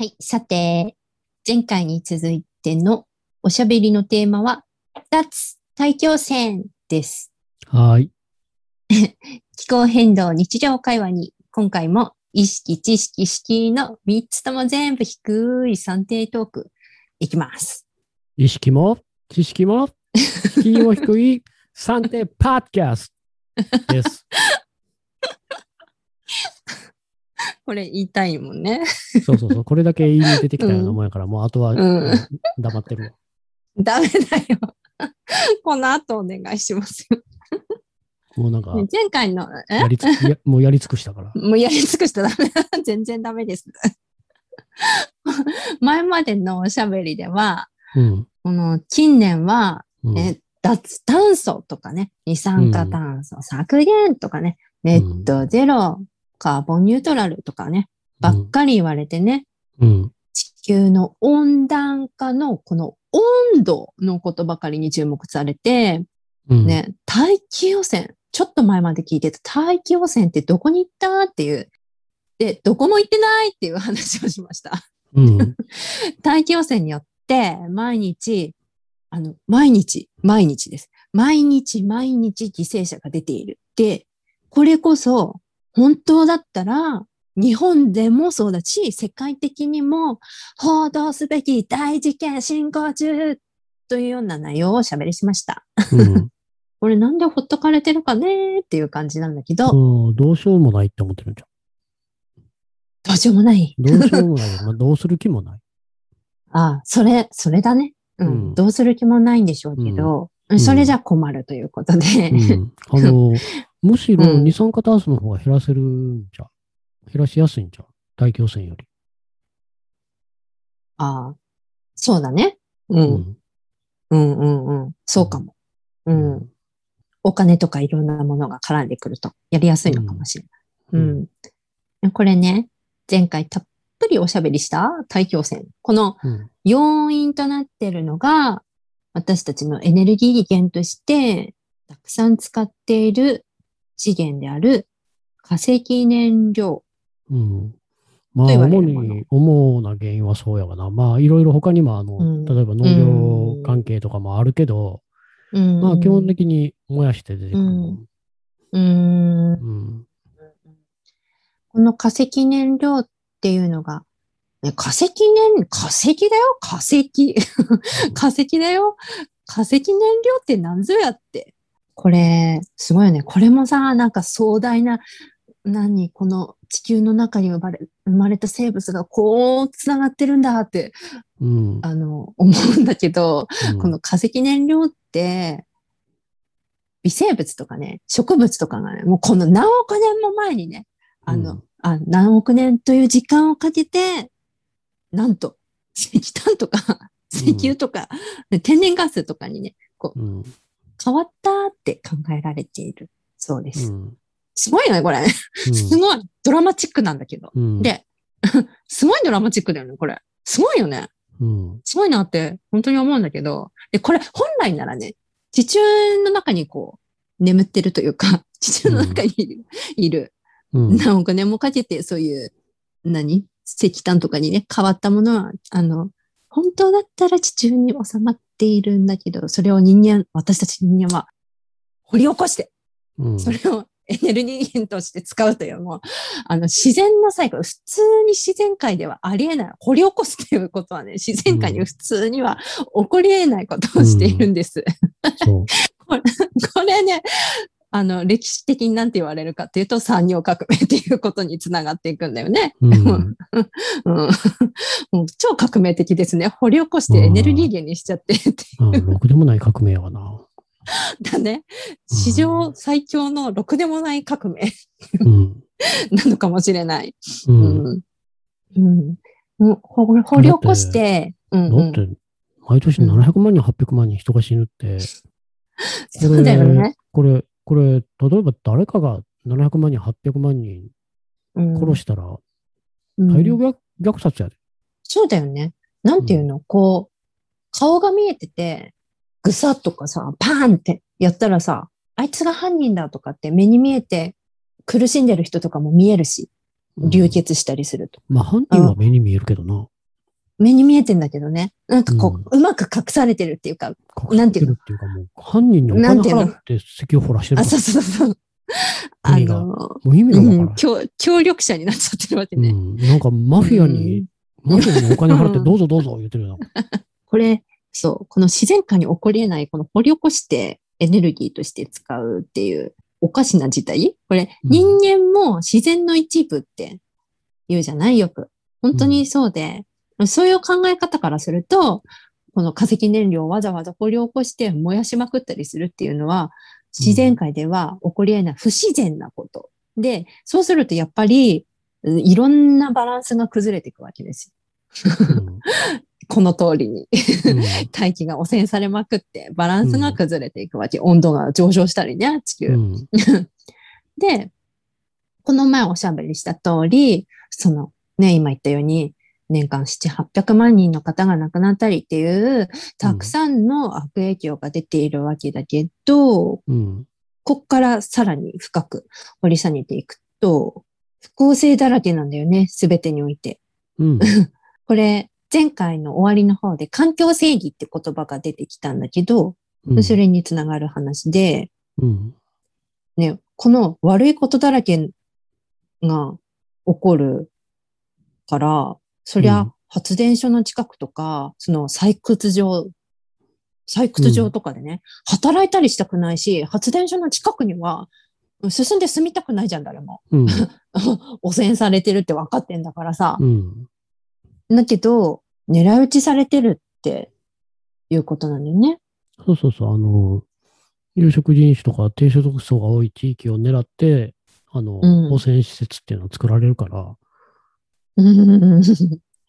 はい。さて、前回に続いてのおしゃべりのテーマは、脱大気汚染です。はい。気候変動日常会話に、今回も意識、知識、式の3つとも全部低い算定トークいきます。意識も、知識も、敷居も低い？3点パッドキャストです。これ言いたいもんね。そうそうそう。これだけ言いに出てきたようなもんやから、もうあとはうん黙ってるわ。ダメだよ。この後お願いしますよ。もうなんか、前回の、え？やりつやもうやり尽くしたから。もうやり尽くしたらダメ。全然ダメです。前までのおしゃべりでは、うん。この近年は、うん、ね脱炭素とかね、二酸化炭素削減とかね、ネットゼロ、カーボンニュートラルとかね、ばっかり言われてね、うん。地球の温暖化のこの温度のことばかりに注目されて、うん。ね、大気汚染、ちょっと前まで聞いてた大気汚染ってどこに行ったっていう、で、どこも行ってないっていう話をしました。うん。大気汚染によって、毎日、あの、毎日、毎日です。毎日、毎日犠牲者が出ている。で、これこそ、本当だったら、日本でもそうだし、世界的にも報道すべき大事件進行中というような内容をおしゃべりしました。うん。これなんでほっとかれてるかねっていう感じなんだけど、どうしようもないって思ってるんじどうしようもない。ゃん。どうしようもないよ。まあ、どうする気もない。あ あ、それ、それだね。うん。うんどうする気もないんでしょうけど、んそれじゃ困るということで。うん。あの、むしろうん二酸化炭素の方が減らせるんじゃん。減らしやすいんじゃん。大気汚染より。ああ、そうだね。う。。うんうんうんうん。そうかも。うん。お金とかいろんなものが絡んでくるとやりやすいのかもしれない。うん。これね、前回たっぷりおしゃべりした？大気汚染。このうん。要因となっているのが、私たちのエネルギー源として、たくさん使っている資源である化石燃料。うん。まあ、主に、主な原因はそうやわな。まあ、いろいろ他にも、あの、うん例えば農業関係とかもあるけど、うんまあ、基本的に燃やして出てくるもん。うーんうん。この化石燃料っていうのが、ね、化石燃、化石だよ？化石。化石だよ？化石燃料って何ぞやって。これ、すごいよね。これもさ、なんか壮大な、何、この地球の中に生まれ生まれた生物がこう繋がってるんだって、うん。あの、思うんだけど、うんこの化石燃料って、微生物とかね、植物とかがね、もうこの何億年も前にね、あの、うんあ何億年という時間をかけて、なんと、石炭とか、石油とか、で天然ガスとかにね、こう、うん。変わったって考えられているそうです。うん。すごいよね、これ。すごい。ドラマチックなんだけど。うん。で、すごいドラマチックだよね、これ。すごいよね。うん。すごいなって本当に思うんだけど、で、これ本来ならね、地中の中にこう、眠ってるというか、地中の中にいる、いるうん。何億年もかけてそういう、何？石炭とかにね、変わったものは、あの、本当だったら地中に収まっているんだけど、それを人間、私たち人間は掘り起こして、うん。それをエネルギー源として使うという、もう、あの、自然のサイクル、普通に自然界ではありえない。掘り起こすということはね、自然界に普通には起こり得ないことをしているんです。そう。これね、あの、歴史的になんて言われるかっていうと、産業革命っていうことにつながっていくんだよね。うん。う超革命的ですね。掘り起こしてエネルギー源にしちゃってってあろくでもない革命やわな。だね。史上最強のろくでもない革命うん。なのかもしれない。う。うんん。うん。掘り起こして、うんうん、だって、毎年700万人、800万人人が死ぬって、そうだよね。これ、これ、例えば誰かが700万人、800万人うん殺したら、うん大量虐虐殺やで。そうだよね。なんていうの、こう、顔が見えてて、ぐさっとかさ、パーンってやったらさ、あいつが犯人だとかって目に見えて苦しんでる人とかも見えるし、流血したりすると。まあ、犯人は目に見えるけどな。目に見えてんだけどね。なんかこう、うまく隠されてるっていうか、隠なんていうのっていうか、もう、犯人にお金なんていうの？払って石を掘らしてるあ、かそうそうそう。あの、もう意味がわからうん協協力者になっちゃってるわけん。ね。うん。なんか、マフィアに、マフィアにお金払ってどうぞどうぞ言ってるよな。これ、そう、この自然界に起こり得ない、この掘り起こしてエネルギーとして使うっていうおかしな事態これ、うん人間も自然の一部って言うじゃない？よく。本当にそうで、そういう考え方からすると、この化石燃料をわざわざ掘り起こして燃やしまくったりするっていうのは、自然界では起こり得ない不自然なこと。で、そうするとやっぱり、うんいろんなバランスが崩れていくわけですよ。うん この通りに。うん大気が汚染されまくって、バランスが崩れていくわけ。温度が上昇したりね、地球。うん で、この前おしゃべりした通り、そのね、今言ったように、年間7、800万人の方が亡くなったりっていう、たくさんの悪影響が出ているわけだけど、うん。こっからさらに深く掘り下げていくと、不公正だらけなんだよね、すべてにおいて。うん。これ、前回の終わりの方で環境正義って言葉が出てきたんだけど、うんそれにつながる話で、うん。ね、この悪いことだらけが起こるから、そりゃうん発電所の近くとか、その採掘場、採掘場とかでね、働いたりしたくないし、発電所の近くには進んで住みたくないじゃん、誰も。うん。汚染されてるって分かってんだからさ。うん。だけど、狙い撃ちされてるっていうことなんだよね。そうそうそう。あの、有色人種とか低所得層が多い地域を狙って、あの、うん汚染施設っていうのを作られるから、うん。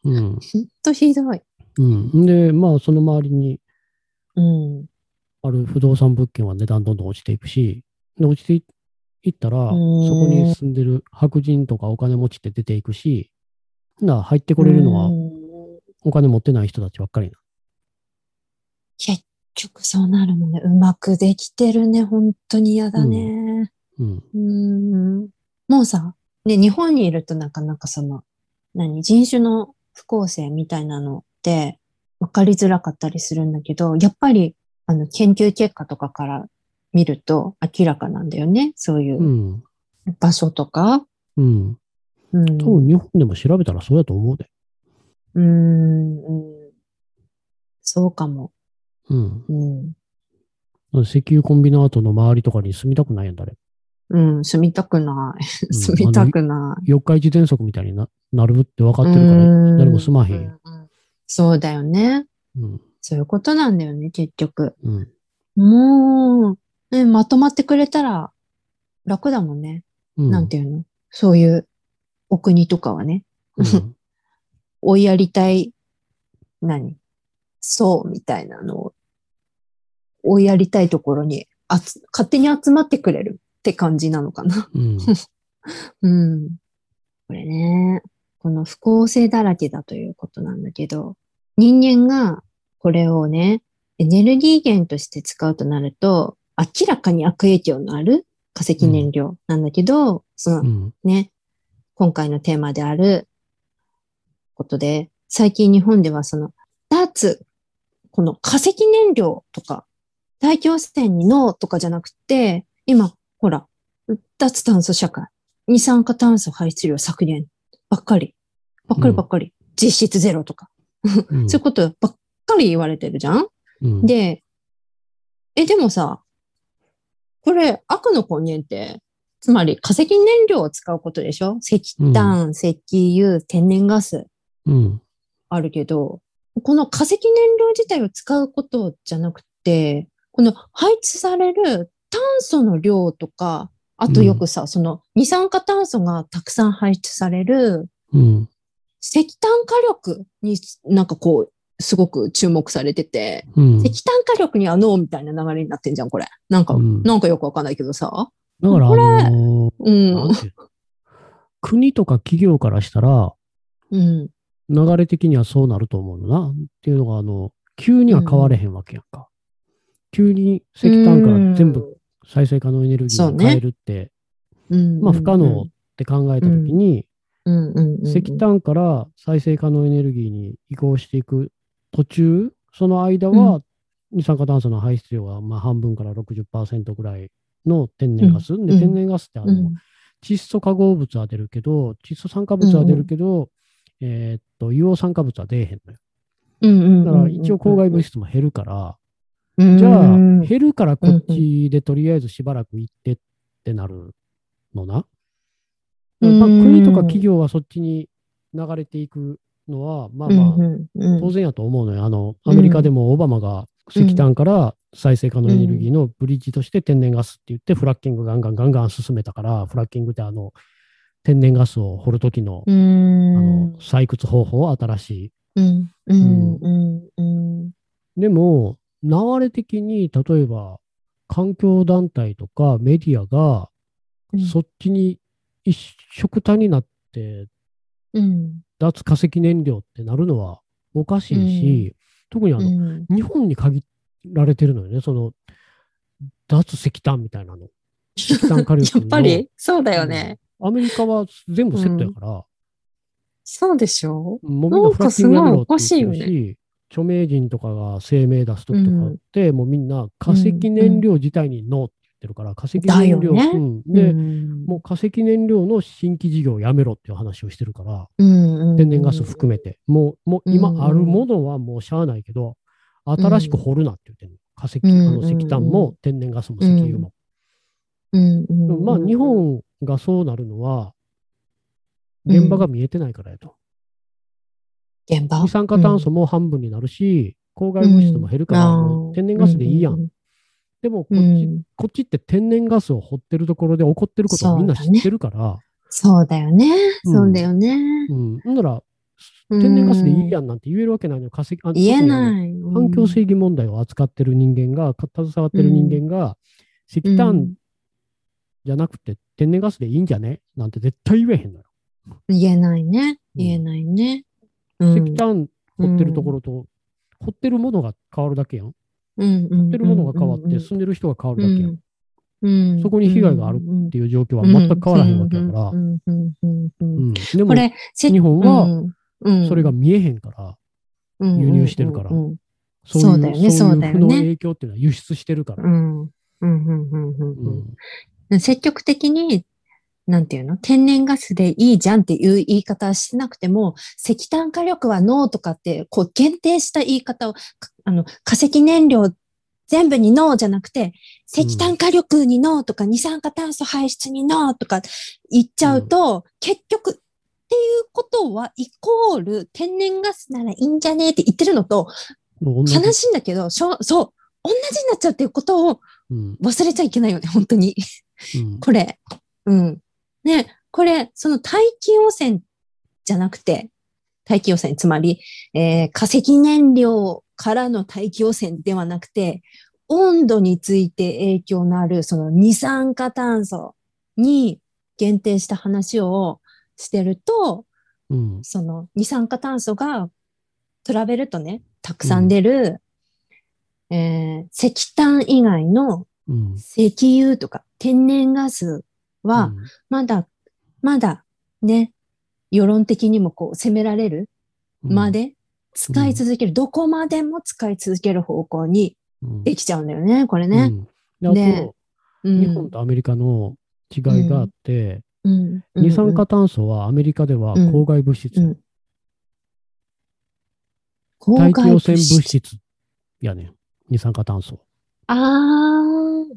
うん。ほんとひどい。うん。で、まあ、その周りにうん。ある不動産物件は値段どんどん落ちていくし、で落ちていいったら、そうんこに住んでる白人とかお金持ちって出ていくし、ほな入ってこれるのはうんお金持ってない人たちばっかりな。結局そうなるもんね。うまくできてるね。本当に嫌だね。うん。うん。もうさ、ね、日本にいるとなかなかその、何、人種の不公正みたいなのって分かりづらかったりするんだけど、やっぱり、あの、研究結果とかから見ると明らかなんだよね。そういううん場所とか。うん。うん。多分日本でも調べたらそうやと思うで。うん。うんそうかも。うん。うん。石油コンビナートの周りとかに住みたくないやん、誰。うん、住みたくない。うん住みたくない。四日市喘息みたいにななるって分かってるから、うん誰も住まへんよ。うんうんそうだよね。うん。そういうことなんだよね、結局。うん。もう、ね、まとまってくれたら楽だもんね。うん。なんていうの？そういうお国とかはね。うん。追いやりたい、何？そうみたいなのを追いやりたいところにあつ勝手に集まってくれるって感じなのかな。うん。うん。これね、この不公正だらけだということなんだけど、人間がこれをね、エネルギー源として使うとなると、明らかに悪影響のある化石燃料なんだけど、そのうん。ね、今回のテーマであることで、最近日本ではその脱、この化石燃料とか、大気汚染にノーとかじゃなくて、今、ほら、脱炭素社会、二酸化炭素排出量削減ばっかり、ばっかりばっかり、実質ゼロとか、うん。そういうことばっかり言われてるじゃん？うん。で、え、でもさ、これ悪の根源って、つまり化石燃料を使うことでしょ？石炭、石油、天然ガス。うん。あるけど、この化石燃料自体を使うことじゃなくて、この排出される炭素の量とか、あとよくさ、その二酸化炭素がたくさん排出されるうん。石炭火力になんかこう、すごく注目されてて、うん。石炭火力にはノーみたいな流れになってんじゃん、これ。なんか、うんなんかよくわかんないけどさ。だから、これあのうーうの？国とか企業からしたら、うん。流れ的にはそうなると思うのな。っていうのが、あの、急には変われへんわけやんか。急に石炭から全部再生可能エネルギーに変えるって、うん、まあ不可能って考えたときに、うん。うん。うん。うん。石炭から再生可能エネルギーに移行していく途中、その間は二酸化炭素の排出量がまあ半分から60%ぐらいの天然ガス。で、うん。天然ガスってあの、うん。窒素化合物は出るけど、窒素酸化物は出るけど、えーっと、硫黄酸化物は出えへんのよ。うんうんうんだから一応公害物質も減るから、うんじゃあうん減るからこっちでとりあえずしばらく行ってってなるのな？うん。まあ、国とか企業はそっちに流れていくのは、まあまあ、当然やと思うのよ。あの、アメリカでもオバマが石炭から再生可能エネルギーのブリッジとして天然ガスって言って、フラッキングガンガンガンガン進めたから、フラッキングってあの、天然ガスを掘るときの、うあんの、採掘方法、新しい。でも、流れ的に、例えば、環境団体とかメディアが、うん。そっちに一色たになって、うん。脱化石燃料ってなるのはおかしいし、特にあの、うん。日本に限られてるのよね、その、脱石炭みたいなの。石炭火力 やのっぱり？そうだよね。アメリカは全部セットやから、そうでしょ？もうみんなフラッキングやめろって言ってるなんかすごいおかし、著名人とかが声明出すときとかって、もうみんな化石燃料自体にノーって言ってるから、化石燃料、ね。うん、で、うん。もう化石燃料の新規事業をやめろっていう話をしてるから、うん天然ガス含めて、もう、もう今うんあるものはもうしゃあないけど、新しく掘るなって言ってるの。化石、うんあの石炭も天然ガスも石油も。うん。うんまあ、日本がそうなるのは、現場が見えてないからやと。現場？二酸化炭素も半分になるし、公害物質も減るから、天然ガスでいいやん。でもこっち、うんこっちって天然ガスを掘ってるところで起こってることをみんな知ってるから、そうだよね。うんそうだよね。うん。だから、天然ガスでいいやんなんて言えるわけないのよ。化石、あ言えない。環境正義問題を扱ってる人間が、か携わってる人間が、石炭じゃなくて天然ガスでいいんじゃね？なんて絶対言えへんのよ。言えないね。言えないね。うん。石炭掘ってるところと、掘ってるものが変わるだけやん。うん掘ってるものが変わって、住んでる人が変わるだけやん。うん。そこに被害があるっていう状況は全く変わらへんわけやから。でも日本はそれが見えへんから、輸入してるから。そうそうだよねそうだよね。影響っていうのは輸出してるから。積極的に、なんていうの？天然ガスでいいじゃんっていう言い方はしてなくても、石炭火力はノーとかって、こう限定した言い方を、かあの、化石燃料全部にノーじゃなくて、石炭火力にノーとか、二酸化炭素排出にノーとか言っちゃうと、結局、っていうことは、イコール、天然ガスならいいんじゃねって言ってるのと、悲しいんだけど、そう、同じになっちゃうっていうことをうん忘れちゃいけないよね、本当に。うんこれ。うん。ね、これ、その大気汚染じゃなくて、大気汚染、つまり、えー化石燃料からの大気汚染ではなくて、温度について影響のある、その二酸化炭素に限定した話をしてると、うん。その二酸化炭素が比べるとね、たくさん出る、えー石炭以外のうん。石油とか天然ガスは、まだ、まだね、世論的にもこう責められるうん。まで使い続ける、どこまでも使い続ける方向にうん。できちゃうんだよね、これね。うん。で日本とアメリカの違いがあって、うん。二酸化炭素はアメリカでは公害物質、大気汚染害物質。やねん。二酸化炭素。ああ、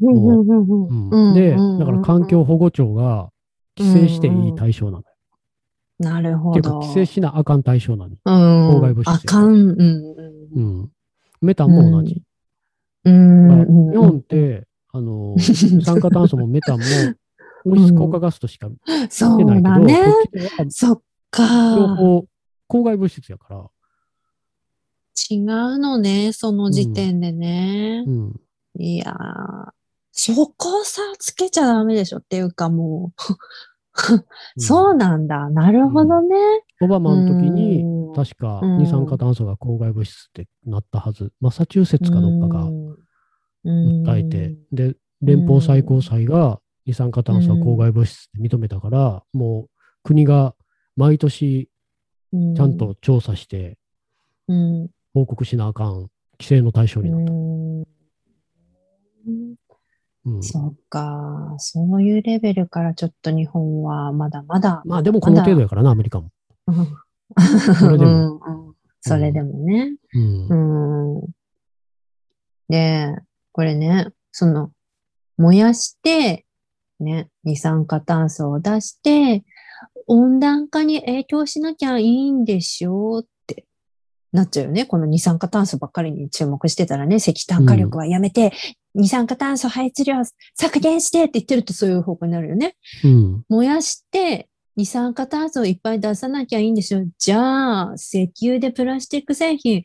うんうんうんうんうんで、うんだから環境保護庁が規制していい対象なのよ。なるほっていうか、ど。規制しなあかん対象なのん公害物質やあかん。うんうんうん。メタンも同じ。う日本って、あの、二酸化炭素もメタンも温室効果ガスとしか見そてないうけど、だね。こっちではそっ両か。方公害物質やから、違うのね、その時点でねう。ん。いやー、そこ差つけちゃダメでしょっていうかもう、そうなんだ。なるほどね。オバマの時に、うん。確かうん。二酸化炭素が公害物質ってなったはず。マサチューセッツかどっかが訴えて、で、連邦最高裁が二酸化炭素は公害物質って認めたから、もう国が毎年うんちゃんと調査してうん。報告しなあかん規制の対象うになった。ん。うんそっか。そういうレベルからちょっと日本はまだまだ。まあでもこの程度やからな、アメリカも。うんそれでもうんうんそれでもね。うんう。ん。で、これね、その、燃やして、ね、二酸化炭素を出して、温暖化に影響しなきゃいいんでしょうってなっちゃうよね。この二酸化炭素ばっかりに注目してたらね、石炭火力はやめて、二酸化炭素排出量削減してって言ってるとそういう方向になるよね。うん。燃やして二酸化炭素をいっぱい出さなきゃいいんでしょ。じゃあ、石油でプラスチック製品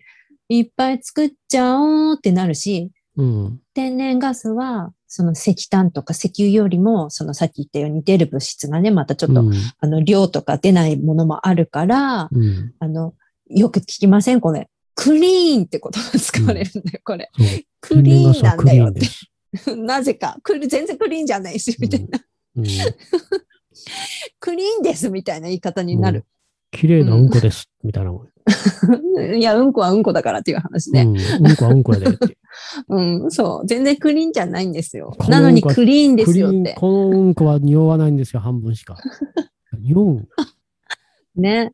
いっぱい作っちゃおうってなるし、うん。天然ガスは、その石炭とか石油よりも、そのさっき言ったように出る物質がね、またちょっと、うんあの、量とか出ないものもあるから、うん。あの、よく聞きません？これ。クリーンって言葉が使われるんだよ、これ。クリーンなんだよって。なぜか。クリ全然クリーンじゃないし、みたいな。うん。クリーンです、みたいな言い方になる。綺麗なうんこです。みたいなもん。いや、うんこはうんこだからっていう話ね。うん。うんこはうんこやでって。うん、そう。全然クリーンじゃないんですよなのにクリーンですよって。このうんこは匂わないんですよ、半分しか。匂うん。ね。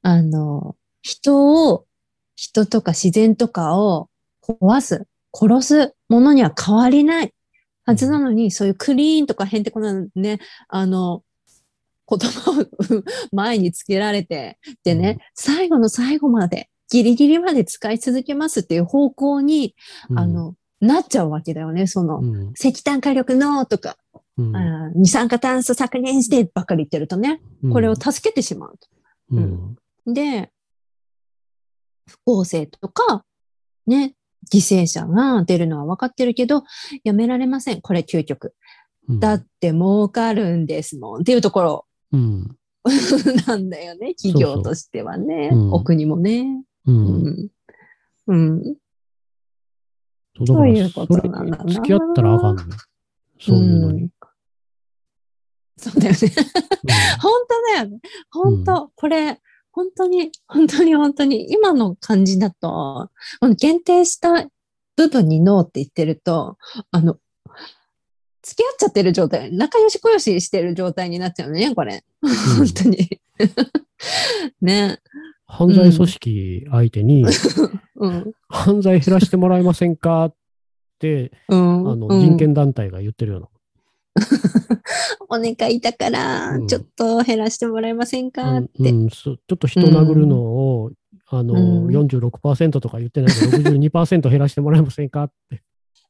あの、人を、人とか自然とかを壊す、殺すものには変わりないはずなのに、そういうクリーンとかへんてこなね、あの、言葉を前につけられて、でね、最後の最後まで、ギリギリまで使い続けますっていう方向に、うん。あ、の、なっちゃうわけだよね。その、うん。石炭火力のとか、うん。あー二酸化炭素削減してばっかり言ってるとね、うん。これを助けてしまうと。うん。で、不公正とか、ね、犠牲者が出るのは分かってるけど、やめられません。これ究極。うんだって儲かるんですもんっていうところうん。なんだよね。企業としてはね。うんお国もね。う。うんん。うん。そういうことなんだな付き合ったらあかんの？よ。そういうのに。んそうだよね。本当だよね。本当、これ、本当に、本当に本当に、今の感じだと、限定した部分にノーって言ってると、あの、付き合っちゃってる状態、仲良しこよししてる状態になっちゃうね、これ。本当に。ね。犯罪組織相手に、うん。犯罪減らしてもらえませんかって、うん。あの、うん人権団体が言ってるような。お願いだからう、んちょっと減らしてもらえませんか？って。うんうんちょっと人殴るのを、あの、うん46%とか言ってないけど、62%減らしてもらえませんかって。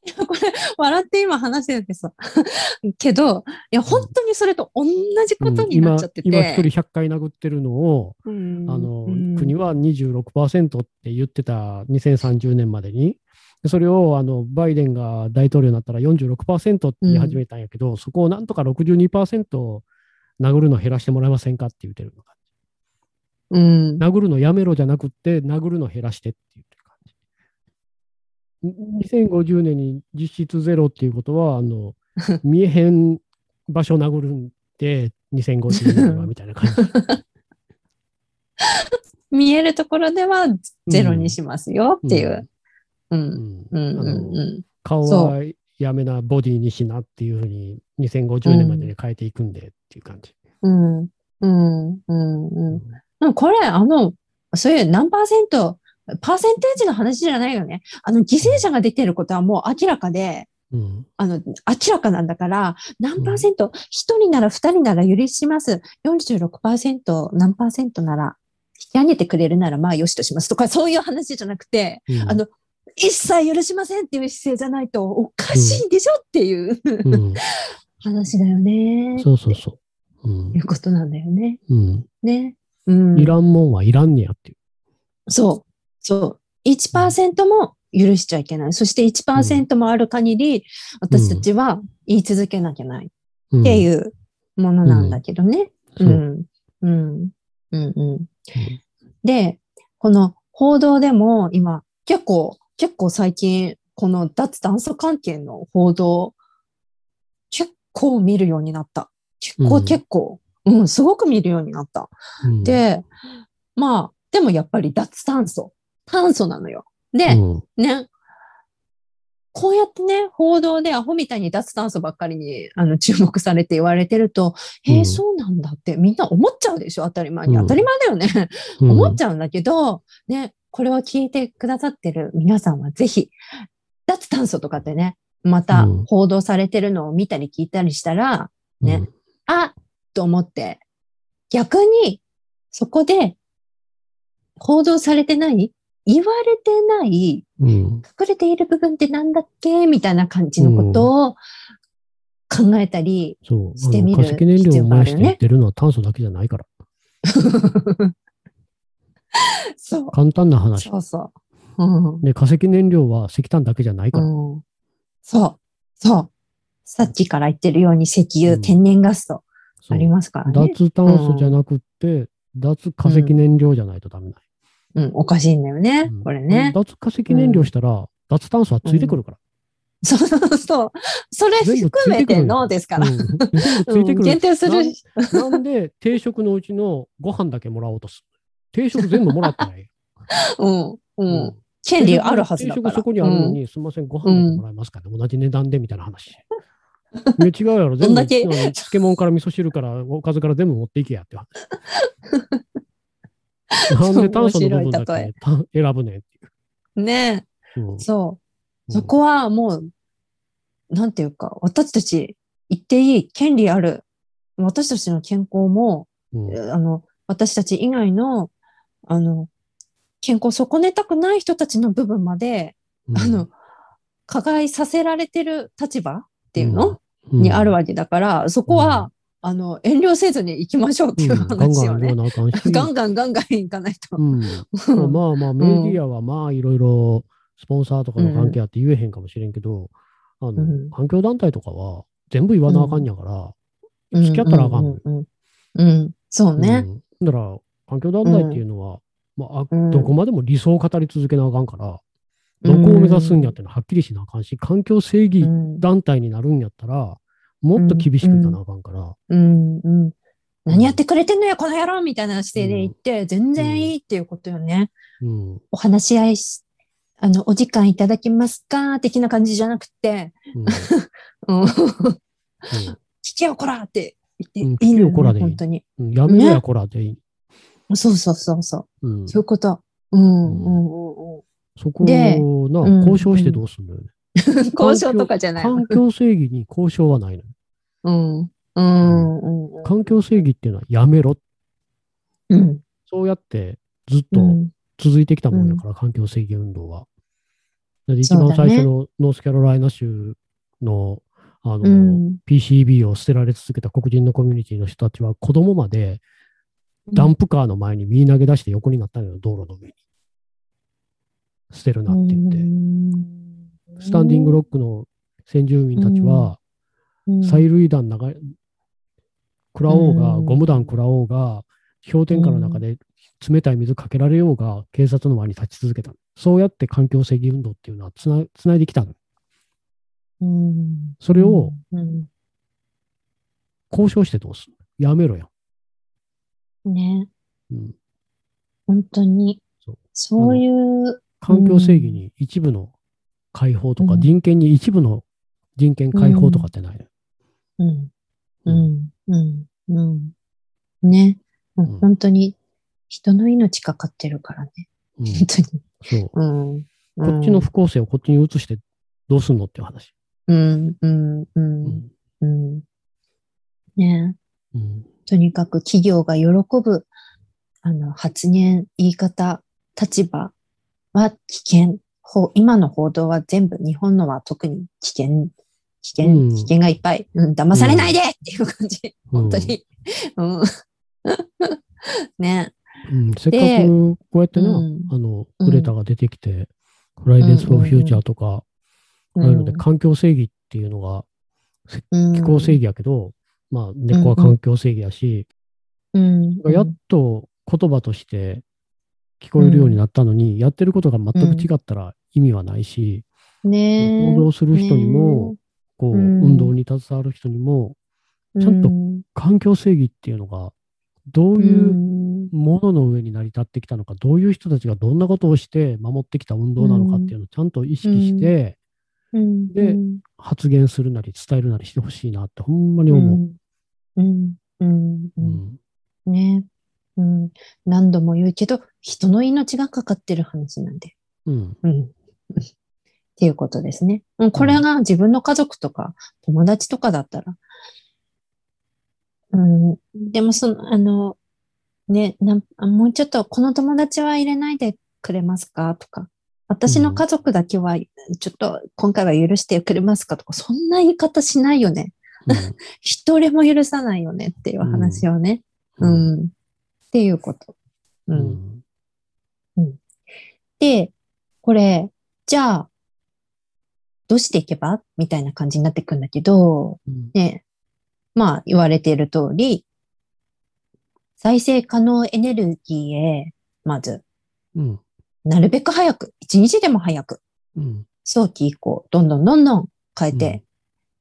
いやこれ、笑って今話してるけどさ。けど、いや、本当にそれと同じことになっちゃってて。今、今一人100回殴ってるのを、うんあの、うん国は26%って言ってた2030年までに、でそれをあのバイデンが大統領になったら46%って言い始めたんやけど、そこをなんとか62%殴るの減らしてもらえませんかって言ってるのか。うん。殴るのやめろじゃなくって、殴るの減らしてって言ってる感じ。2050年に実質ゼロっていうことは、あの、見えへん場所殴るんで、2050年はみたいな感じ。見えるところではゼロにしますよっていう。顔そはやめな、ボディにしなっていうふうに2050年までに変えていくんでっていう感じ。うん。うん。うん。うん。これ、あの、そういう何パーセント、パーセンテージの話じゃないよね。あの、犠牲者が出てることはもう明らかで、うんあの、明らかなんだから、何パーセント、一人なら二人なら許します。46%何パーセントなら、引き上げてくれるならまあよしとしますとか、そういう話じゃなくて、うんあの、一切許しませんっていう姿勢じゃないとおかしいでしょっていう、うん話だよね。そうそうそう。うんいうことなんだよね。うんね。うん。いらんもんはいらんねやっていそう。そう。1%も許しちゃいけない。そして1%もある限り、私たちは言い続けなきゃない。う。っていううものなんだけどね。ん。う。そん。うん。うん。うん。で、この報道でも今、結構、結構最近、この脱炭素関係の報道、結構見るようになった。結構、うん結構。ううん、すごく見るようになった。うん、で、まあ、でもやっぱり脱炭素。炭素なのよ。で、うんね、こうやってね、報道でアホみたいに脱炭素ばっかりにあの注目されて言われてると、うんそうなんだってみんな思っちゃうでしょ？当たり前に。うん当たり前だよね。うん 思っちゃうんだけど、ね、これを聞いてくださってる皆さんはぜひ、脱炭素とかってね、またうん報道されてるのを見たり聞いたりしたら、ねあと思って、逆に、そこで、報道されてない言われてないうん。うん。隠れている部分ってなんだっけ？みたいな感じのことを考えたり、そう。してみるあの化石燃料を燃やしてるのは炭素だけじゃないから。そう。簡単な話。そうそう。うん。で、化石燃料は石炭だけじゃないから。うん、そう。そう。さっきから言ってるように石油、うん天然ガスとありますからね。脱炭素じゃなくって、脱化石燃料じゃないとダメない。うん、おかしいんだよね。うんこれね。脱化石燃料したら、脱炭素はついてくるから。そうそうそう。それ含めてノーですから。ついてうんくる。限定する。なんで定食のうちのご飯だけもらおうとする定食全部もらってない。うん。う。うん権利あるはずだから。定食そこにあるのに、すみません、ご飯だけもらえますか？ね、同じ値段でみたいな話。いや違うやろ、全部、漬物から味噌汁からおかずから全部持っていけやって話。なんで炭素の部分だけた選ぶねんっていうんねう。うんそう。そこはもう、なんていうか、私たち言っていい権利ある。私たちの健康も、うんあの、私たち以外の、あの、健康を損ねたくない人たちの部分まで、うん。あの、加害させられてる立場っていうの、うん。にあるわけだから、そこは、あの、遠慮せずに行きましょうっていううん。ガンガン言話をね。ガンガンガンガン行かないと。うん。まあまあ、メディアはまあいろいろスポンサーとかの関係あって言えへんかもしれんけど、あの、うん。環境団体とかは全部言わなあかんやから、うん。付き合ったらあかん。うん。そうね。うん。だから、環境団体っていうのは、まああうん。どこまでも理想を語り続けなあかんから、どこを目指すんやってのははっきりしなあかんし、環境正義うん団体になるんやったら、もっと厳しくいかなあかんから、うん。うん。何やってくれてんのよ、この野郎みたいな姿勢で言って、全然いいっていうことよね。お話し合いし、あの、お時間いただけますか的な感じじゃなくて、うん、聞けよ、こらって言うんっていいのよ、ね聞けよこらでいい。本当に。うんやめろやこらでいい。そうそうそうそう。うんそういうこと。うん、うん、うん、うん。そこでな、うん交渉してどうすんのよね。交渉とかじゃないわ。環境正義に交渉はないのよ。うん、うん、うん、うん。環境正義っていうのはやめろ。うん、そうやってずっとうん、続いてきたもんやから、環境正義運動は。だって一番最初のノースカロライナ州のあの、うん、PCB を捨てられ続けた黒人のコミュニティの人たちは子供までダンプカーの前に身投げ出して横になったのよ、道路の上に。捨てるなって言って。スタンディングロックの先住民たちは、うん催涙弾流れ、食らおうが、うんゴム弾食らおうが、氷点下の中で冷たい水かけられようが、警察の前に立ち続けたの。そうやって環境正義運動っていうのはつなつないできたの。うんそれをうん交渉してどうするやめろよ。ね、うん。本当に。そう、そういう、環境正義に一部の解放とか、うん。人権に一部の人権解放とかってないのよ。うん、うん、うん、うん。ね、もううん。本当に人の命かかってるからね。うん。本当に。そう。うん。こっちの不公正をこっちに移してどうすんのっていう話。うん、うん、う、うんん。うん。ね。うんとにかく企業が喜ぶ、あの、発言、言い方、立場は危険。ほ今の報道は全部、日本のは特に危険、危険、うん危険がいっぱい。うん、騙されないでっていう感じ。本当に。うん。ね。うん、せっかでくこうやってな、うんあの、うんグレタが出てきて、フライデーズ・フォー・フューチャーとか、ああいうので、うん環境正義っていうのが、うん気候正義やけど、まあ、根っこは環境正義やし、うん。やっと言葉として聞こえるようになったのに、やってることが全く違ったら意味はないし、ね行動する人にも、こう、うん。運動に携わる人にも、ちゃんとうん。うん。環境正義っていうのが、どうういうん。ものの上に成り立ってきたのか、どういう人たちがどんなことをして守ってきた運動なのかっていうのをちゃんと意識してうん。でうん。発言するなり伝えるなりしてほしいなってほんまに思う。うん。うん。ね。うん。何度も言うけど、人の命がかかってる話なんで。うんうん。っていうことですね。うんこれが自分の家族とか友達とかだったら。うん。でもその、あの、ね、なんあもうちょっとこの友達は入れないでくれますかとか。私の家族だけは、ちょっと今回は許してくれますかとか、そんな言い方しないよね。一人も許さないよねっていう話をね。ううんん。っていうこと。う。うんんで、これ、じゃあ、どうしていけば？みたいな感じになってくんだけど、うんね、まあ言われている通り、再生可能エネルギーへ、まず、うんなるべく早く、一日でも早く、うん早期以降、どんどんどんどん変えて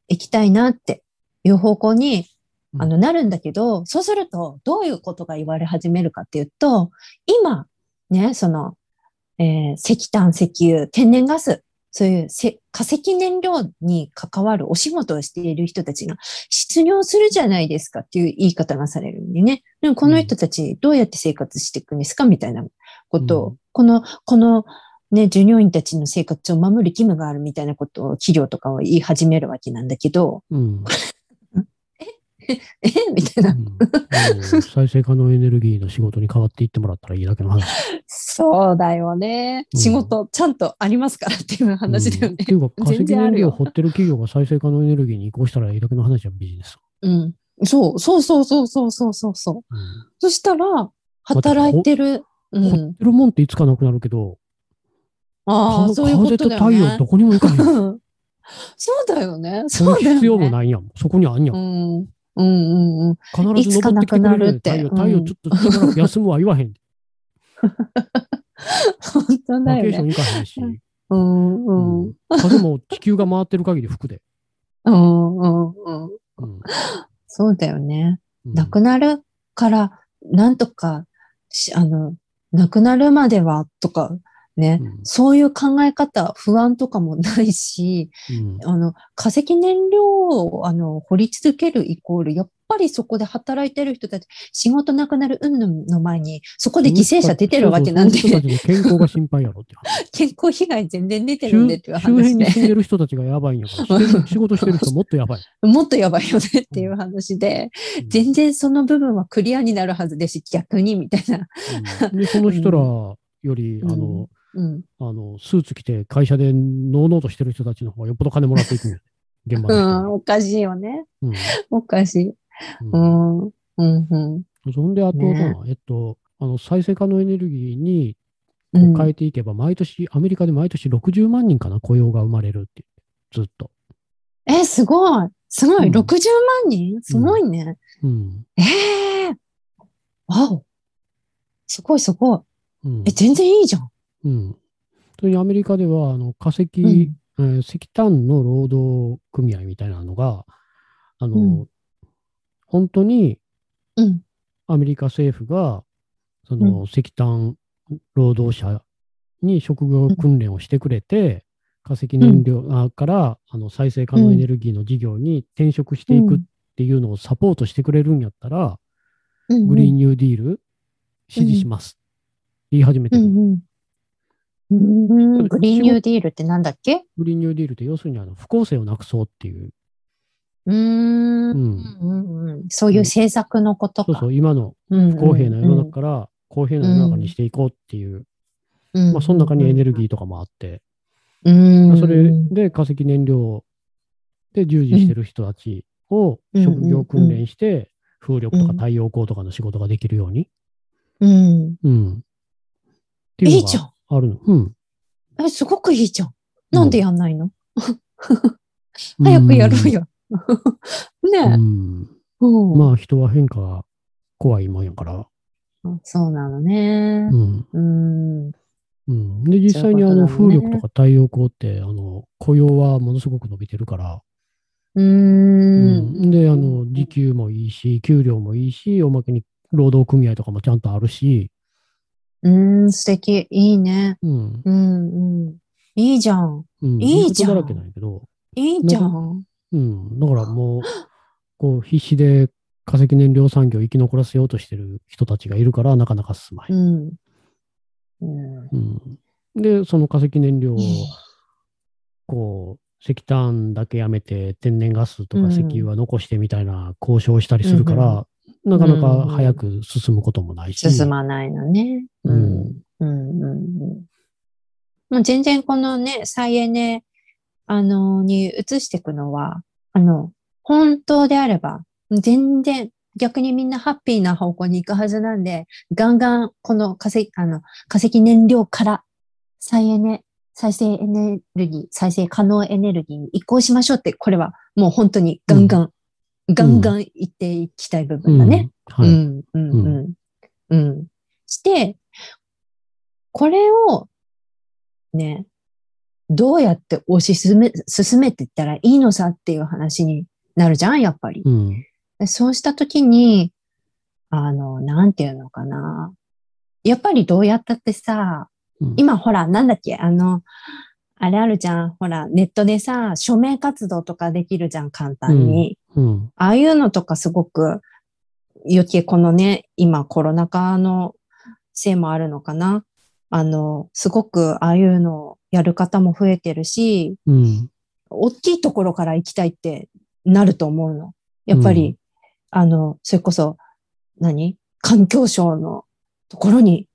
いきたいなっていう方向に、うん。あの、なるんだけど、そうすると、どういうことが言われ始めるかっていうと、今、ね、その、えー石炭、石油、天然ガス、そういうせ化石燃料に関わるお仕事をしている人たちが失業するじゃないですかっていう言い方がされるんでね。でもこの人たちどうやって生活していくんですかみたいなことを、うん。この、このね、従業員たちの生活を守る義務があるみたいなことを企業とかを言い始めるわけなんだけど、うん え？みたいな。うん 再生可能エネルギーの仕事に変わっていってもらったらいいだけの話。そうだよね。うん仕事ちゃんとありますからっていう話だよねうんっ。ていうか、化石燃料を掘ってる企業が再生可能エネルギーに移行したらいいだけの話じゃん、ビジネス。うん。そう、そうそうそうそうそうそうそう。うんそしたら、働いてる。う掘っん。てるもんっていつかなくなるけど、ああ、かそういうこと風とだよね太陽ど。こにも行かへん。そうだよね。そそうだよね。の必要もないやん。そこにあんや。うんん。うんうんうん。必ず登ってきてくれる太陽、いつかなくなるって太陽ちょっとしばらく休むは言わへん。本当だよね。バケーション行かへんし。うんうん。うん風も地球が回ってる限り吹くで。うんうんうん。うんそうだよね。うんなくなるから、なんとかし、あの、なくなるまではとか、ね、うん。そういう考え方、不安とかもないし、うん。あの、化石燃料を、あの、掘り続けるイコール、やっぱりそこで働いてる人たち、仕事なくなる云々の前に、そこで犠牲者出てるわけなんで、そう健康が心配やろって。話。健康被害全然出てるんでっていう周周辺話で、に住んでる人たちがやばいんやから、仕事してる人もっとやばい。もっとやばいよねっていう話で、うん。全然その部分はクリアになるはずですし、逆にみたいな。うん。で、その人らより、うん。あの、うん。あの、スーツ着て会社でのうのうとしてる人たちの方がよっぽど金もらっていくんよ。現場うん、のおかしいよね。人に。おかしい。うんううんん。うん。うん。そんで、あとはねな、えっと、あの、再生可能エネルギーに変えていけば、毎年、アメリカで毎年60万人かな、雇用が生まれるって、ずっと。え、すごい。すごい。うん60万人？すごいね。うん。ええわお。すごいすごい。うんえ、全然いいじゃん。うん。それにアメリカでは、あの、化石、うんえー石炭の労働組合みたいなのが、あの、うん本当にうん。アメリカ政府が、その、石炭労働者に職業訓練をしてくれて、化石燃料あから、あの、再生可能エネルギーの事業に転職していくっていうのをサポートしてくれるんやったら、うん。グリーンニューディール支持します。言い始めてる。グリーンニューディールってなんだっけ？グリーンニューディールって要するにあの不公正をなくそうっていう、うーん。ううんそういう政策のことか。そうそう、今の不不公平な世の中から公平な世の中にしていこうっていう、うん。まあその中にエネルギーとかもあって、うん。まあそれで化石燃料で従事してる人たちをうん。職業訓練して、風力とかうん太陽光とかの仕事ができるように、うん。うん。っていうのいいじゃん。があるの？うん。え、すごくいいじゃん。なんでやんないの？うん早くやろうよ。うねえ。ん。うんまあ人は変化が怖いもんやから。そうなのねう。ん。うん。うん、で、実際にあの風力とか太陽光って、あの雇用はものすごく伸びてるから、うんで、あの、時給もいいし、給料もいいし、おまけに労働組合とかもちゃんとあるし、うーん、素敵。いいね。うん。うん、うん。いいじゃん。うん、いいじゃんだらけなんやけど、いいじゃん。うん。だからもう、こう、必死で化石燃料産業を生き残らせようとしてる人たちがいるから、なかなか進まへん。うん。うん。うん。で、その化石燃料を、いいこう、石炭だけやめて天然ガスとうんか石油は残してみたいな交渉をしたりするから、なかなか早く進むこともないし。進まないのね。うん。うん。うんもう全然このね、再エネ、あの、に移していくのは、あの、本当であれば、全然、逆にみんなハッピーな方向に行くはずなんで、ガンガンこの化石、あの、化石燃料から再エネ、再生エネルギー、再生可能エネルギーに移行しましょうって、これはもう本当にガンガン、ガンガン行っていきたい部分だね。うん。はい。うん、うん。して、これを、ね、どうやって推し進め、進めていったらいいのさっていう話になるじゃん、やっぱり。うん。でそうしたときに、あの、なんていうのかな。やっぱりどうやったってさ、うん今ほら、なんだっけ、あの、あれあるじゃん。ほら、ネットでさ、署名活動とかできるじゃん、簡単に。うん。ああいうのとかすごく、余計このね、今コロナ禍のせいもあるのかな。あの、すごくああいうのをやる方も増えてるし、うん。大きいところから行きたいってなると思うの。やっぱり、あの、それこそ、何？環境省のところに、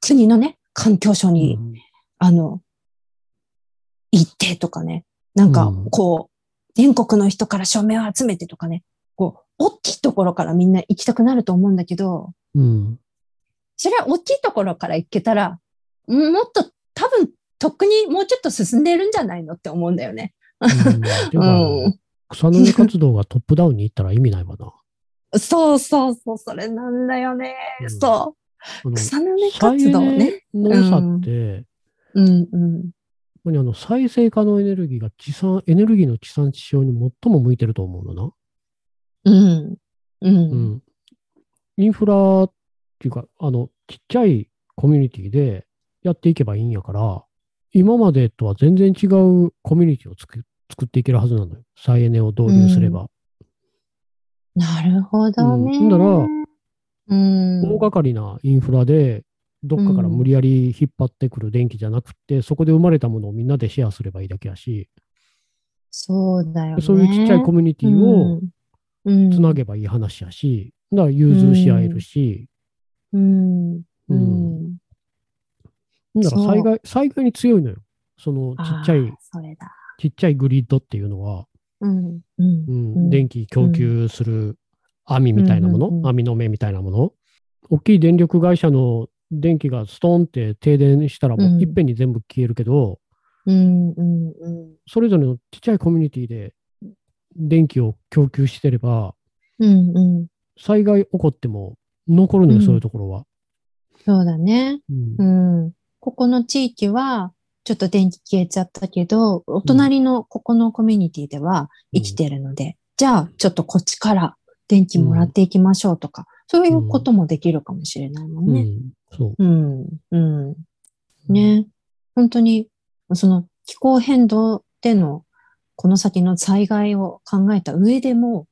国のね、環境省に、あの、行ってとかね。なんかうん、こう、全国の人から署名を集めてとかね。こう、大きいところからみんな行きたくなると思うんだけど、うん。それは大きいところから行けたら、んもっと多分、とっくにもうちょっと進んでるんじゃないのって思うんだよね。うん。草の根活動がトップダウンに行ったら意味ないわな。そうそうそう、それなんだよね。うんそう。草の根活動ね。の良さって、うんうん。ここにあの再生可能エネルギーが地産、エネルギーの地産地消に最も向いてると思うのな。うん。う。うんん。インフラっていうか、あの、ちっちゃいコミュニティでやっていけばいいんやから、今までとは全然違うコミュニティを作作っていけるはずなのよ。再エネを導入すれば。なるほどね。うんだらうん。大掛かりなインフラで、どっかから無理やり引っ張ってくる電気じゃなくて、そこで生まれたものをみんなでシェアすればいいだけやし、そうだよね。そういうちっちゃいコミュニティをうんつなげばいい話やし、だから融通し合えるし、うん。ううんん。だから災害、災害に強いのよ。そのちっちゃい。ちっちゃいグリッドっていうのは、うん。うんう。んうん電気供給する網みたいなもの、うんうんうん網の目みたいなもの？大きい電力会社の電気がストーンって停電したらもうんういっぺんに全部消えるけど、うん。うん。うん。それぞれのちっちゃいコミュニティで電気を供給してれば、うん。うん。災害起こっても残るのよ、うんそういうところは。そうだね。うんうん。ここの地域は、ちょっと電気消えちゃったけど、お隣のここのコミュニティでは生きてるので、じゃあちょっとこっちから電気もらっていきましょうとか、そういうこともできるかもしれないもんね。うんそう。うん、うん。ね。本当に、その気候変動でのこの先の災害を考えた上でも、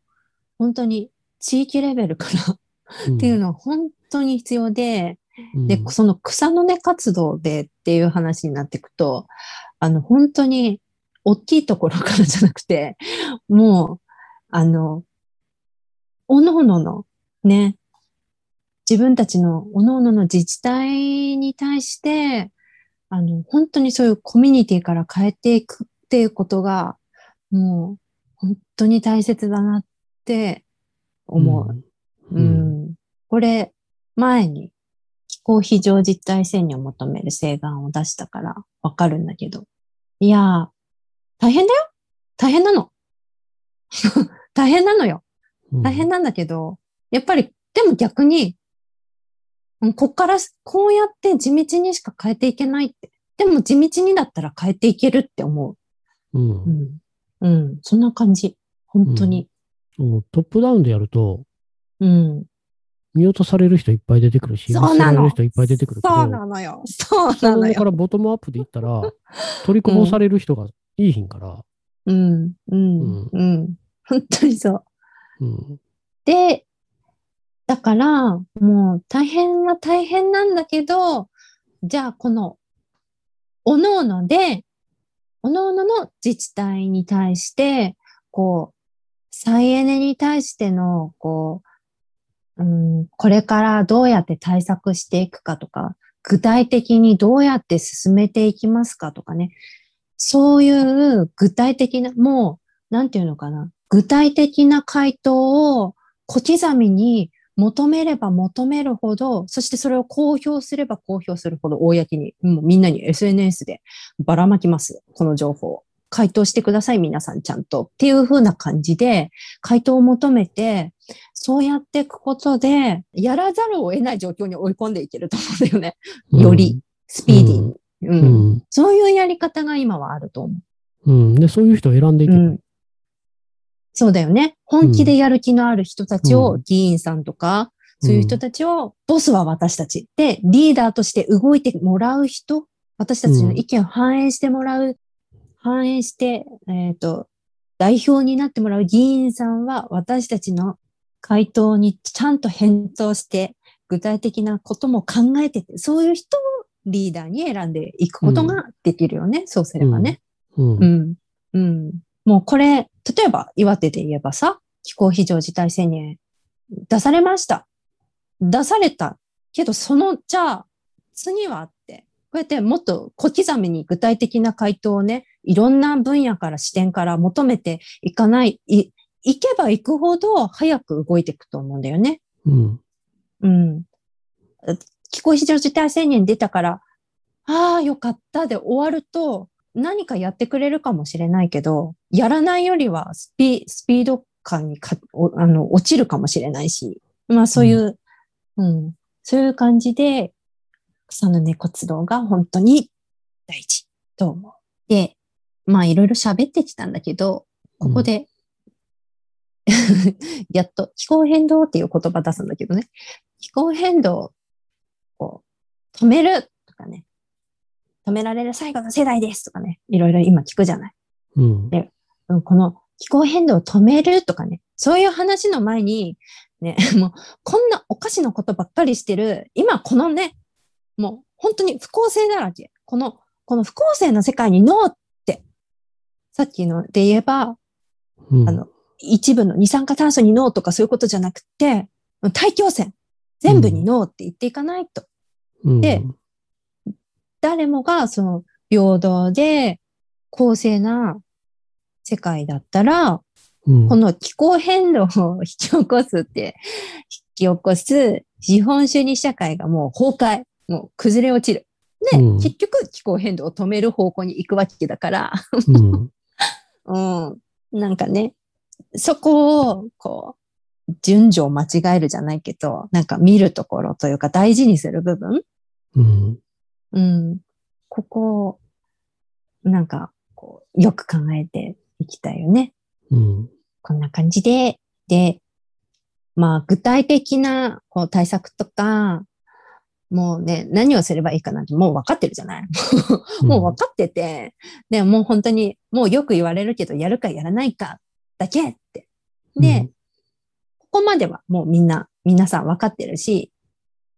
本当に地域レベルから っていうのは本当に必要で、うんで、その草の根活動でっていう話になっていくと、あの、本当に大きいところからじゃなくて、もう、あの、おのおののね、自分たちのおのおのの自治体に対して、あの、本当にそういうコミュニティから変えていくっていうことが、もう、本当に大切だなって思う。うん。うん。これ、前に気候非常実態宣言を求める請願を出したからわかるんだけど。いやー、大変だよ大変なの 大変なのようん大変なんだけど、やっぱり、でも逆に、うんこっからこうやって地道にしか変えていけないって。でも地道にだったら変えていけるって思うんう。うん。うん。そんな感じ。本当に。もうトップダウンでやると、うん。見落とされる人いっぱい出てくるし、そうなの人いっぱい出てくるそうなのよ。そうなのよ。下からボトムアップでいったら、取りこぼされる人がいいひんから、うん、うん、うんうん。本当にそう。うん。で、だから、もう大変は大変なんだけど、じゃあこの、おのおので、おのおのの自治体に対して、こう、再エネに対しての、こう、うん、これからどうやって対策していくかとか、具体的にどうやって進めていきますかとかね。そういう具体的な、もう、なんていうのかな。具体的な回答を小刻みに求めれば求めるほど、そしてそれを公表すれば公表するほど、公に、もうみんなに SNS でばらまきます。この情報。回答してください、皆さんちゃんと。っていう風な感じで、回答を求めて、そうやっていくことで、やらざるを得ない状況に追い込んでいけると思うんだよね。よりスピーディーに。ううんん。そういうやり方が今はあると思う。うん。で、そういう人を選んでいけばいい。うんそうだよね。本気でやる気のある人たちを、う議員さんとか、そういう人たちを、ボスは私たち。で、リーダーとして動いてもらう人、私たちの意見を反映してもらう、反映して、えっ、と、代表になってもらう議員さんは、私たちの回答にちゃんと返答して、具体的なことも考えてて、そういう人をリーダーに選んでいくことができるよね。そうすればね。う。ん。うん。もうこれ、例えば岩手で言えばさ、気候非常事態宣言出されました。出された。けど、その、じゃあ、次はって、こうやってもっと小刻みに具体的な回答をね、いろんな分野から視点から求めていかない、い、いけばいくほど早く動いていくと思うんだよね。うん。うん。気候非常事態宣言出たから、ああ、よかったで終わると、何かやってくれるかもしれないけど、やらないよりはスピスピード感にかおあの落ちるかもしれないし、まあそういう、うん、そういう感じで、草の根活動が本当に大事と思う。で、まあいろいろ喋ってきたんだけど、ここで、やっと気候変動っていう言葉出すんだけどね。気候変動を止めるとかね。止められる最後の世代ですとかね。いろいろ今聞くじゃない。うん。うんこの気候変動を止めるとかね。そういう話の前に、ね、もうこんなおかしなことばっかりしてる、今このね、もう本当に不公正だらけ。この、この不公正な世界にノーって、さっきので言えば、うんあの、一部の二酸化炭素にノーとかそういうことじゃなくて、大気汚染、全部にノーって言っていかないと。うんで誰もがその平等で公正な世界だったら、うんこの気候変動を引き起こすって、引き起こす資本主義社会がもう崩壊、もう崩れ落ちる。で、うん結局気候変動を止める方向に行くわけだから、うん。うん。なんかね、そこを、こう、順序を間違えるじゃないけど、なんか見るところというか大事にする部分うん。うん。ここを、なんか、こう、よく考えていきたいよね。うん。こんな感じで、で、まあ、具体的な、こう、対策とか、もうね、何をすればいいかなんてもう分かってるじゃない？もう分かってて、でももう本当に、もうよく言われるけど、やるかやらないかだけって。で、ここまではもうみんな、皆さん分かってるし、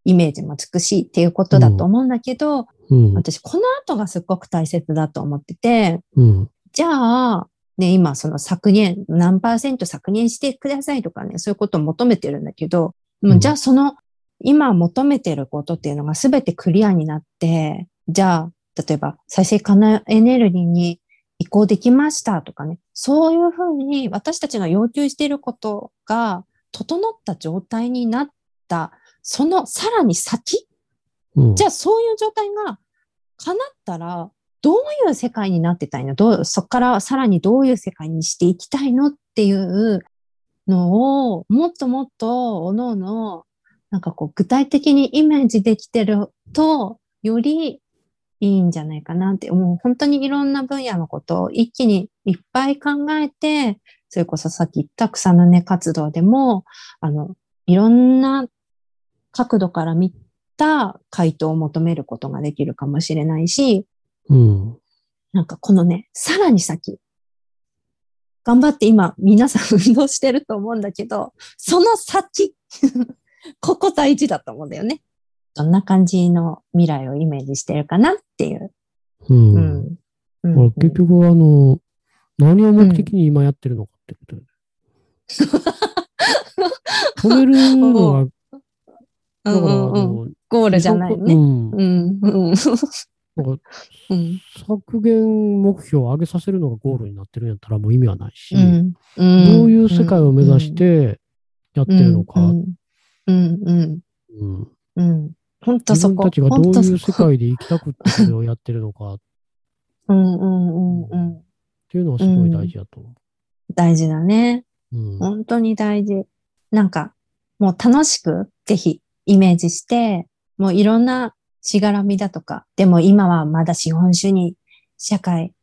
イメージもつくしっていうことだと思うんだけど、うん。私この後がすっごく大切だと思ってて、うん。じゃあ、ね、今その削減、何パーセント削減してくださいとかね、そういうことを求めてるんだけど、もうじゃあその、今求めてることっていうのが全てクリアになって、じゃあ、例えば再生可能エネルギーに移行できましたとかね、そういうふうに私たちが要求していることが整った状態になった、そのさらに先うん。じゃあそういう状態が叶ったら、どういう世界になってたいの？どう、そこからさらにどういう世界にしていきたいのっていうのを、もっともっと、おのおの、なんかこう、具体的にイメージできてると、よりいいんじゃないかなって、もう本当にいろんな分野のことを一気にいっぱい考えて、それこそさっき言った草の根活動でも、あの、いろんな角度から見た回答を求めることができるかもしれないし、うん。なんかこのね、さらに先、頑張って今皆さん運動してると思うんだけど、その先、ここ大事だと思うんだよね。どんな感じの未来をイメージしてるかなっていう。うん。うん。結局、あの、何を目的に今やってるのかってことで。止めるのが、うだから、あんうんうん、の、ゴールじゃないね。うん。うん。うん。なんかうん。削減目標を上げさせるのがゴールになってるんやったらもう意味はないし、うん。どういう世界を目指してやってるのか、うん。うん。うん。うんうん。本当自そこ。分たちがどういう世界で生きたくってそれをやってるのかっうんうんうんうん。ていうのはすごい大事だと思大事だね。う。うん本当に大事。なんか、もう楽しく、ぜひ、イメージして、もういろんなしがらみだとか、でも今はまだ資本主義社会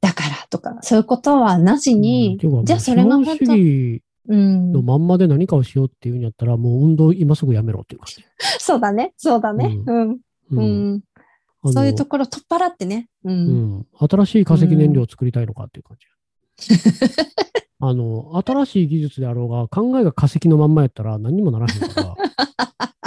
だからとか、そういうことはなしに、うんじゃあそれが本当の、まんまで何かをしようっていうんやったら、もう運動今すぐやめろっていう感じ。そうだね、そうだね。うん。ううんそういうところ取っ払ってね。う。うんん。新しい化石燃料を作りたいのかっていう感じ。あの、新しい技術であろうが、考えが化石のまんまやったら何にもならへんから。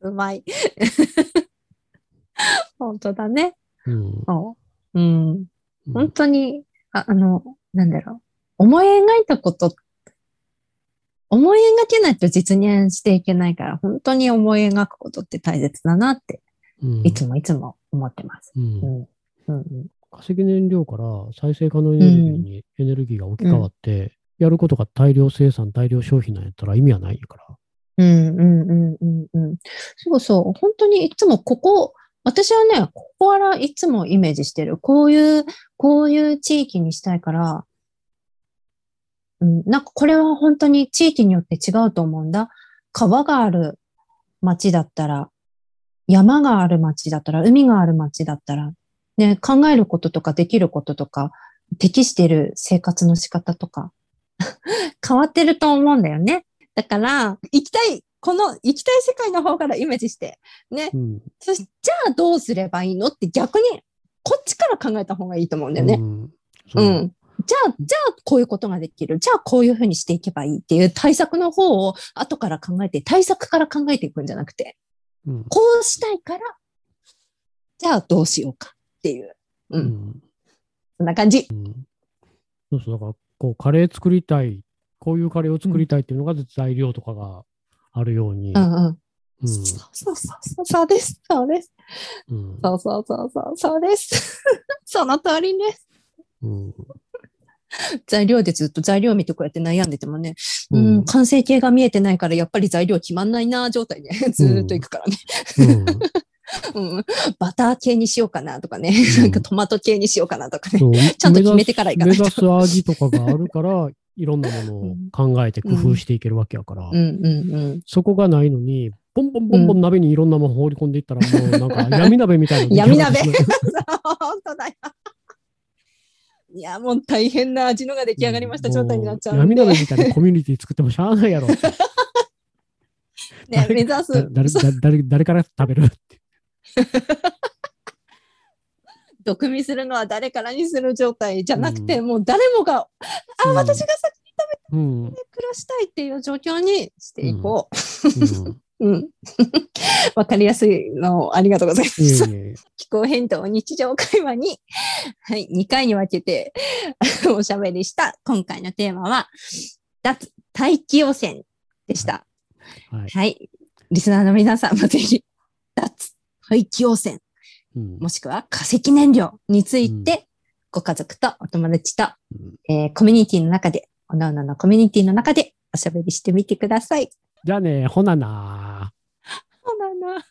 うまい。本当だね。うん。そう。うん。うん本当に、ああの、なんだろう。思い描いたこと、思い描けないと実現していけないから、本当に思い描くことって大切だなって、うんいつもいつも思ってます。うんうん。うんうん化石燃料から再生可能エネルギーにエネルギーが置き換わって、やることが大量生産、大量消費なんやったら意味はないから。うんうんうんうん。そうそう。本当にいつもここ、私はね、ここからいつもイメージしてる。こういう、こういう地域にしたいから、うん、なんかこれは本当に地域によって違うと思うんだ。川がある町だったら、山がある町だったら、海がある町だったら、ね、考えることとかできることとか、適してる生活の仕方とか、変わってると思うんだよね。だから、行きたい、この行きたい世界の方からイメージして、ね。うん。そしじゃあどうすればいいの？って逆に、こっちから考えた方がいいと思うんだよね。うん。そううん。じゃあ、じゃあこういうことができる。じゃあこういうふうにしていけばいいっていう対策の方を後から考えて、対策から考えていくんじゃなくて、うん。こうしたいから、じゃあどうしようかっていう。う。うんん。そんな感じ。うんそうそう、だから、こう、カレー作りたい、こういうカレーを作りたいっていうのが材料とかがあるように、うんうん。うんそうそうそうそう、です。そうです。うんそうそうそうそう、そうです。その通りです。うん材料でずっと材料見てこうやって悩んでてもね、ううんん、完成形が見えてないからやっぱり材料決まんないな状態でずーっといくからね。うん うん、バター系にしようかなとかね、うんなんかトマト系にしようかなとかね。そうちゃんと決めてからいかないと目指す味とかがあるから、いろんなものを考えて工夫していけるわけやから。そこがないのに、ボンボンボンボン鍋にいろんなもの放り込んでいったら、もうなんか闇鍋みたいな。闇鍋本当だよ。いや、もう大変な味のが出来上がりました状態になっちゃう。闇鍋みたいなコミュニティ作ってもしゃあないやろ。ね、目指だす。誰誰誰誰から食べるって。毒味するのは誰からにする状態じゃなくて、うもう誰もが、あ、うん私が先にうん。うん暮らしたいっていう状況にしていこう。うん。わかりやすいのをありがとうございます。いえ気候変動日常会話に、はい、2回に分けて おしゃべりした今回のテーマは、脱大気汚染でした。はい。はい。リスナーの皆さんもぜひ、脱大気汚染、うんもしくは化石燃料について、ご家族とお友達と、うんえーコミュニティの中で、おのおののコミュニティの中でおしゃべりしてみてください。じゃあね、ほななそうだな。